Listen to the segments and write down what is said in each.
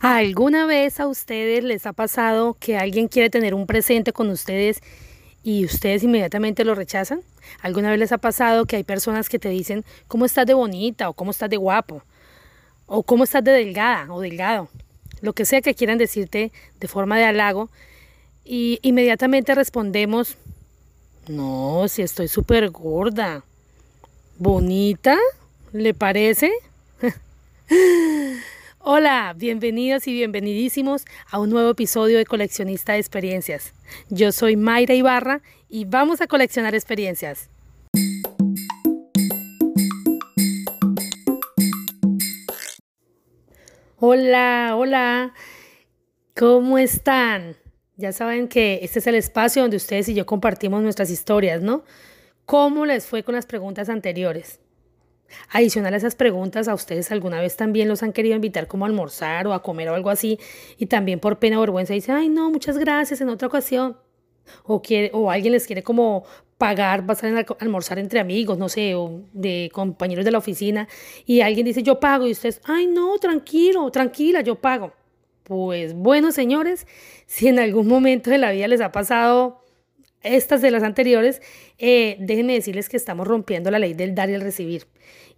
¿Alguna vez a ustedes les ha pasado que alguien quiere tener un presente con ustedes y ustedes inmediatamente lo rechazan? ¿Alguna vez les ha pasado que hay personas que te dicen cómo estás de bonita o cómo estás de guapo o cómo estás de delgada o delgado? Lo que sea que quieran decirte de forma de halago y inmediatamente respondemos, no, si estoy súper gorda. ¿Bonita? ¿Le parece? Hola, bienvenidos y bienvenidísimos a un nuevo episodio de Coleccionista de Experiencias. Yo soy Mayra Ibarra y vamos a coleccionar experiencias. Hola, hola, ¿cómo están? Ya saben que este es el espacio donde ustedes y yo compartimos nuestras historias, ¿no? ¿Cómo les fue con las preguntas anteriores? Adicional a esas preguntas, ¿a ustedes alguna vez también los han querido invitar como a almorzar o a comer o algo así? Y también por pena o vergüenza dicen, ay no, muchas gracias, en otra ocasión. O, quiere, o alguien les quiere como pagar, pasar a almorzar entre amigos, no sé, o de compañeros de la oficina, y alguien dice, yo pago, y ustedes, ay no, tranquilo, tranquila, yo pago. Pues bueno, señores, si en algún momento de la vida les ha pasado estas de las anteriores, eh, déjenme decirles que estamos rompiendo la ley del dar y el recibir.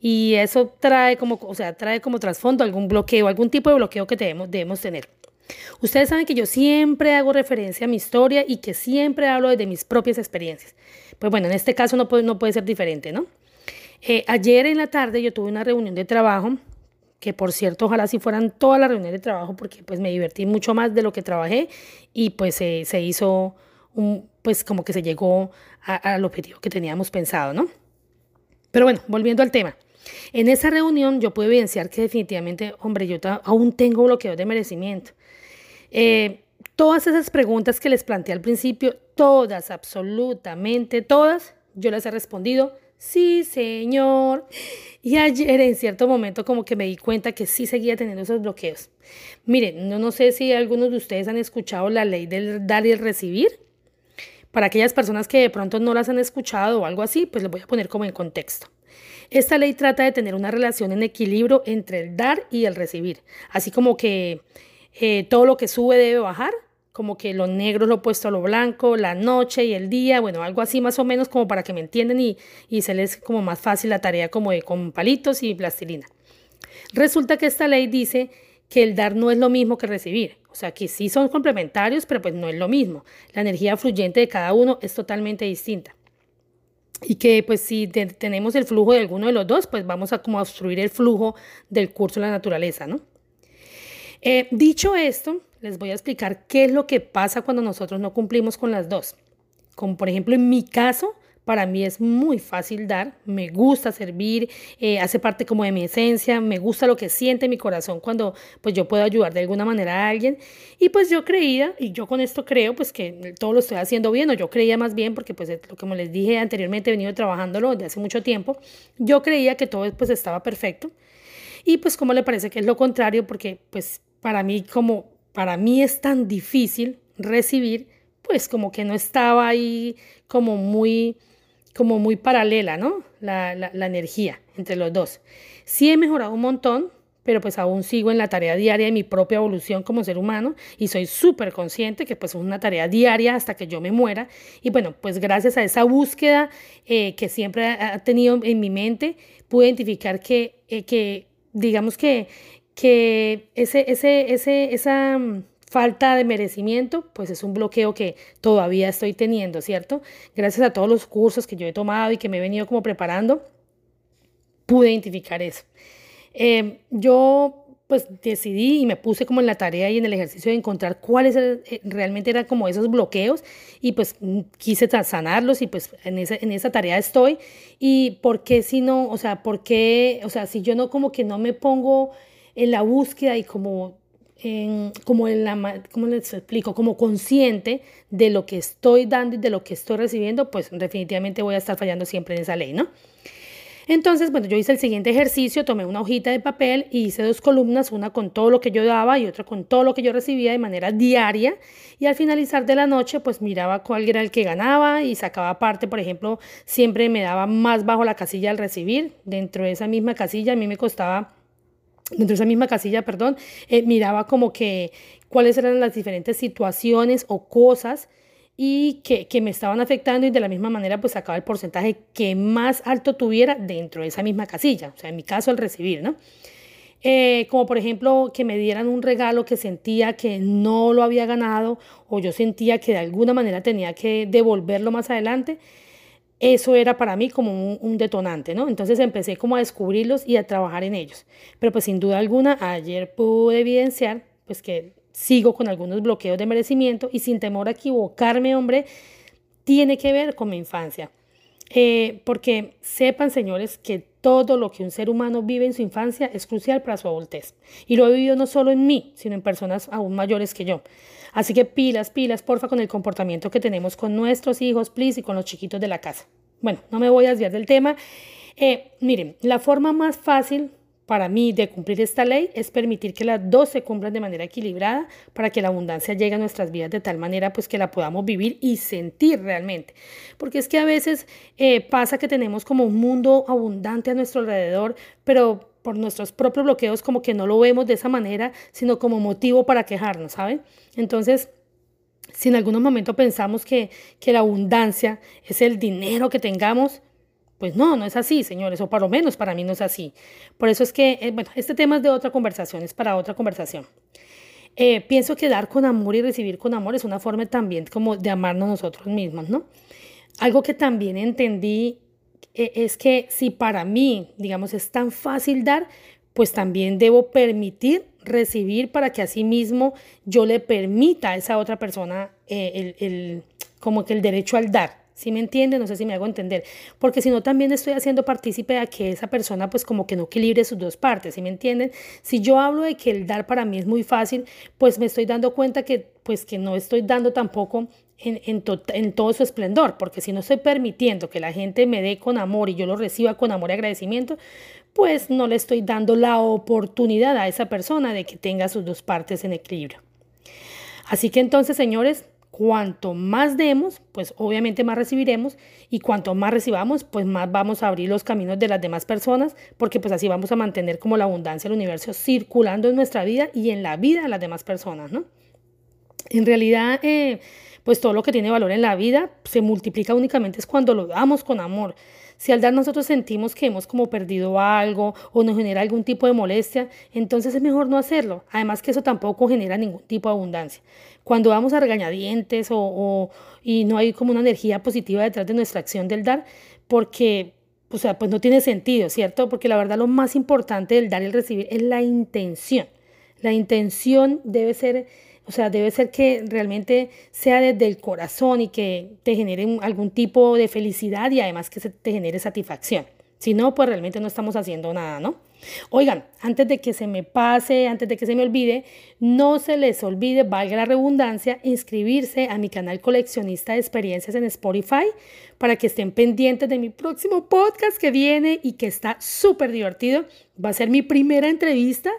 Y eso trae como, o sea, trae como trasfondo algún bloqueo, algún tipo de bloqueo que debemos, debemos tener. Ustedes saben que yo siempre hago referencia a mi historia y que siempre hablo desde mis propias experiencias. Pues bueno, en este caso no puede, no puede ser diferente, ¿no? Eh, ayer en la tarde yo tuve una reunión de trabajo, que por cierto, ojalá si fueran todas las reuniones de trabajo, porque pues me divertí mucho más de lo que trabajé y pues se hizo pues como que se llegó al objetivo que teníamos pensado, ¿no? Pero bueno, volviendo al tema. En esa reunión yo pude evidenciar que definitivamente, hombre, yo aún tengo bloqueo de merecimiento. Eh, todas esas preguntas que les planteé al principio, todas, absolutamente todas, yo les he respondido, sí, señor. Y ayer en cierto momento como que me di cuenta que sí seguía teniendo esos bloqueos. Miren, no, no sé si algunos de ustedes han escuchado la ley del dar y el recibir. Para aquellas personas que de pronto no las han escuchado o algo así, pues les voy a poner como en contexto. Esta ley trata de tener una relación en equilibrio entre el dar y el recibir, así como que eh, todo lo que sube debe bajar, como que lo negro lo opuesto a lo blanco, la noche y el día, bueno, algo así más o menos como para que me entiendan y, y se les como más fácil la tarea como de con palitos y plastilina. Resulta que esta ley dice que el dar no es lo mismo que recibir. O sea, que sí son complementarios, pero pues no es lo mismo. La energía fluyente de cada uno es totalmente distinta. Y que pues si tenemos el flujo de alguno de los dos, pues vamos a como obstruir el flujo del curso de la naturaleza, ¿no? Eh, dicho esto, les voy a explicar qué es lo que pasa cuando nosotros no cumplimos con las dos. Como por ejemplo en mi caso, para mí es muy fácil dar, me gusta servir, eh, hace parte como de mi esencia, me gusta lo que siente mi corazón cuando pues yo puedo ayudar de alguna manera a alguien. Y pues yo creía, y yo con esto creo pues que todo lo estoy haciendo bien, o yo creía más bien, porque pues lo que les dije anteriormente he venido trabajándolo desde hace mucho tiempo, yo creía que todo pues estaba perfecto. Y pues como le parece que es lo contrario, porque pues para mí como, para mí es tan difícil recibir, pues como que no estaba ahí como muy como muy paralela, ¿no? La, la, energía entre los dos. Sí he mejorado un montón, pero pues aún sigo en la tarea diaria de mi propia evolución como ser humano y soy súper consciente que pues es una tarea diaria hasta que yo me muera. Y bueno, pues gracias a esa búsqueda eh, que siempre ha tenido en mi mente, pude identificar que, eh, que digamos que, que ese, ese, ese, esa falta de merecimiento, pues es un bloqueo que todavía estoy teniendo, ¿cierto? Gracias a todos los cursos que yo he tomado y que me he venido como preparando, pude identificar eso. Em, yo pues decidí y me puse como en la tarea y en el ejercicio de encontrar cuáles eh, realmente eran como esos bloqueos y pues mm, quise sanarlos y pues en esa, en esa tarea estoy. Y por qué si no, o sea, por qué, o sea, si yo no como que no me pongo en la búsqueda y como como en la, ¿cómo les explico? Como consciente de lo que estoy dando y de lo que estoy recibiendo, pues definitivamente voy a estar fallando siempre en esa ley, ¿no? Entonces, bueno, yo hice el siguiente ejercicio, tomé una hojita de papel y hice dos columnas, una con todo lo que yo daba y otra con todo lo que yo recibía de manera diaria. Y al finalizar de la noche, pues miraba cuál era el que ganaba y sacaba parte, por ejemplo, siempre me daba más bajo la casilla al recibir. Dentro de esa misma casilla a mí me costaba dentro de esa misma casilla, perdón, eh, miraba como que cuáles eran las diferentes situaciones o cosas y que, que, me estaban afectando y de la misma manera pues sacaba el porcentaje que más alto tuviera dentro de esa misma casilla, o sea, en mi caso el recibir, ¿no? Eh, como por ejemplo que me dieran un regalo que sentía que no lo había ganado o yo sentía que de alguna manera tenía que devolverlo más adelante, eso era para mí como un, detonante, ¿no? Entonces empecé como a descubrirlos y a trabajar en ellos. Pero pues sin duda alguna, ayer pude evidenciar pues que sigo con algunos bloqueos de merecimiento y sin temor a equivocarme, hombre, tiene que ver con mi infancia. Eh, porque sepan, señores, que todo lo que un ser humano vive en su infancia es crucial para su adultez. Y lo he vivido no solo en mí, sino en personas aún mayores que yo. Así que pilas, pilas, porfa, con el comportamiento que tenemos con nuestros hijos, please, y con los chiquitos de la casa. Bueno, no me voy a desviar del tema. Eh, miren, la forma más fácil para mí de cumplir esta ley es permitir que las dos se cumplan de manera equilibrada para que la abundancia llegue a nuestras vidas de tal manera pues que la podamos vivir y sentir realmente. Porque es que a veces eh, pasa que tenemos como un mundo abundante a nuestro alrededor, pero por nuestros propios bloqueos como que no lo vemos de esa manera, sino como motivo para quejarnos, ¿saben? Entonces... Si en algún momento pensamos que, que la abundancia es el dinero que tengamos, pues no, no es así, señores, o por lo menos para mí no es así. Por eso es que, eh, bueno, este tema es de otra conversación, es para otra conversación. Eh, pienso que dar con amor y recibir con amor es una forma también como de amarnos nosotros mismos, ¿no? Algo que también entendí eh, es que si para mí, digamos, es tan fácil dar, pues también debo permitir recibir para que así mismo yo le permita a esa otra persona el, como que el derecho al dar. ¿Sí me entiende? No sé si me hago entender. Porque si no, también estoy haciendo partícipe a que esa persona pues como que no equilibre sus dos partes, ¿sí me entienden? Si yo hablo de que el dar para mí es muy fácil, pues me estoy dando cuenta que pues que no estoy dando tampoco en, en, en, todo su esplendor, porque si no estoy permitiendo que la gente me dé con amor y yo lo reciba con amor y agradecimiento, pues no le estoy dando la oportunidad a esa persona de que tenga sus dos partes en equilibrio. Así que entonces, señores, Cuanto más demos, pues obviamente más recibiremos y cuanto más recibamos, pues más vamos a abrir los caminos de las demás personas, porque pues así vamos a mantener como la abundancia del universo circulando en nuestra vida y en la vida de las demás personas, ¿no? En realidad, eh, pues todo lo que tiene valor en la vida se multiplica únicamente es cuando lo damos con amor. Si al dar nosotros sentimos que hemos como perdido algo o nos genera algún tipo de molestia, entonces es mejor no hacerlo. Además que eso tampoco genera ningún tipo de abundancia. Cuando vamos a regañadientes o, y no hay como una energía positiva detrás de nuestra acción del dar, porque o sea, pues no tiene sentido, ¿cierto? Porque la verdad lo más importante del dar y el recibir es la intención. La intención debe ser o sea, debe ser que realmente sea desde el corazón y que te genere algún tipo de felicidad y además que te genere satisfacción. Si no, pues realmente no estamos haciendo nada, ¿no? Oigan, antes de que se me pase, antes de que se me olvide, no se les olvide, valga la redundancia, inscribirse a mi canal coleccionista de experiencias en Spotify para que estén pendientes de mi próximo podcast que viene y que está súper divertido. Va a ser mi primera entrevista,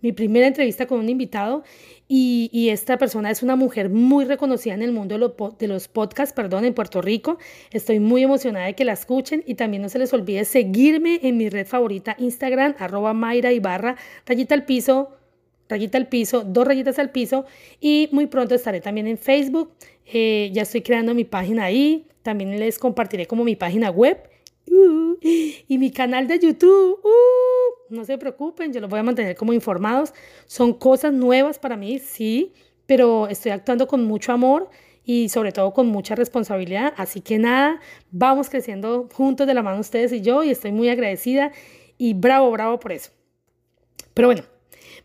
mi primera entrevista con un invitado y, esta persona es una mujer muy reconocida en el mundo de, los podcasts, perdón, en Puerto Rico. Estoy muy emocionada de que la escuchen y también no se les olvide seguirme en mi red favorita Instagram, arroba Mayra rayita al piso, rayita al piso, dos rayitas al piso y muy pronto estaré también en Facebook. Eh, ya estoy creando mi página ahí, también les compartiré como mi página web uh, y mi canal de YouTube. Uh, no se preocupen, yo los voy a mantener como informados. Son cosas nuevas para mí, sí, pero estoy actuando con mucho amor y sobre todo con mucha responsabilidad. Así que nada, vamos creciendo juntos de la mano ustedes y yo y estoy muy agradecida y bravo, bravo por eso. Pero bueno,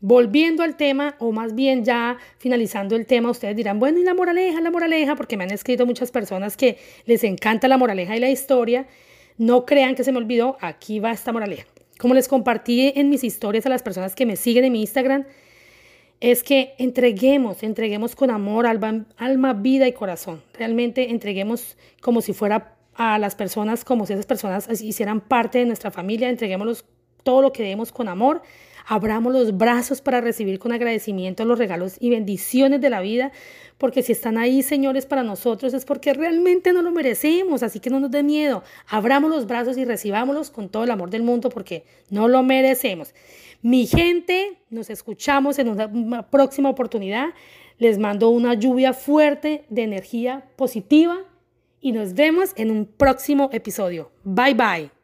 volviendo al tema, o más bien ya finalizando el tema, ustedes dirán, bueno, ¿y la moraleja? La moraleja, porque me han escrito muchas personas que les encanta la moraleja y la historia. No crean que se me olvidó, aquí va esta moraleja. Como les compartí en mis historias a las personas que me siguen en mi Instagram, es que entreguemos, entreguemos con amor, alma, vida y corazón. Realmente entreguemos como si fuera a las personas, como si esas personas hicieran parte de nuestra familia, entreguémoslos todo lo que demos con amor, Abramos los brazos para recibir con agradecimiento los regalos y bendiciones de la vida, porque si están ahí, señores, para nosotros es porque realmente no lo merecemos, así que no nos dé miedo. Abramos los brazos y recibámoslos con todo el amor del mundo, porque no lo merecemos. Mi gente, nos escuchamos en una próxima oportunidad. Les mando una lluvia fuerte de energía positiva y nos vemos en un próximo episodio. Bye bye.